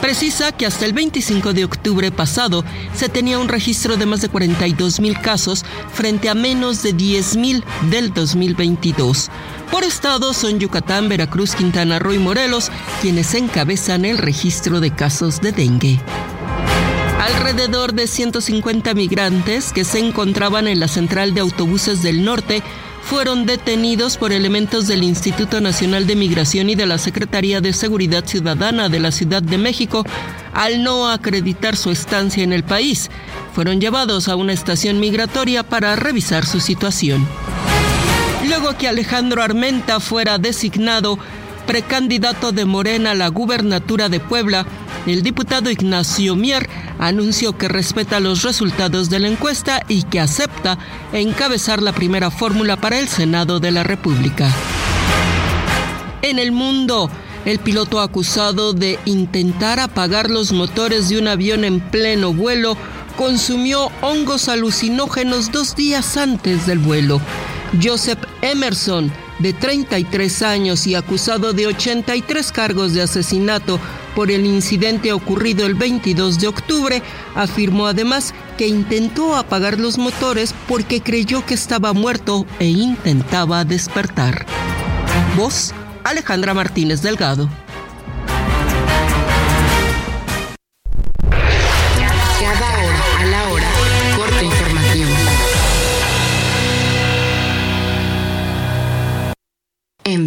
Precisa que hasta el 25 de octubre pasado se tenía un registro de más de 42 mil casos frente a menos de 10 mil del 2022. Por estado son Yucatán, Veracruz, Quintana Roo y Morelos quienes encabezan el registro de casos de dengue. Alrededor de 150 migrantes que se encontraban en la central de autobuses del norte fueron detenidos por elementos del Instituto Nacional de Migración y de la Secretaría de Seguridad Ciudadana de la Ciudad de México al no acreditar su estancia en el país. Fueron llevados a una estación migratoria para revisar su situación. Luego que Alejandro Armenta fuera designado precandidato de Morena a la gubernatura de Puebla, el diputado Ignacio Mier anunció que respeta los resultados de la encuesta y que acepta encabezar la primera fórmula para el Senado de la República. En el mundo, el piloto acusado de intentar apagar los motores de un avión en pleno vuelo consumió hongos alucinógenos dos días antes del vuelo. Joseph Emerson de 33 años y acusado de 83 cargos de asesinato por el incidente ocurrido el 22 de octubre, afirmó además que intentó apagar los motores porque creyó que estaba muerto e intentaba despertar. Voz Alejandra Martínez Delgado.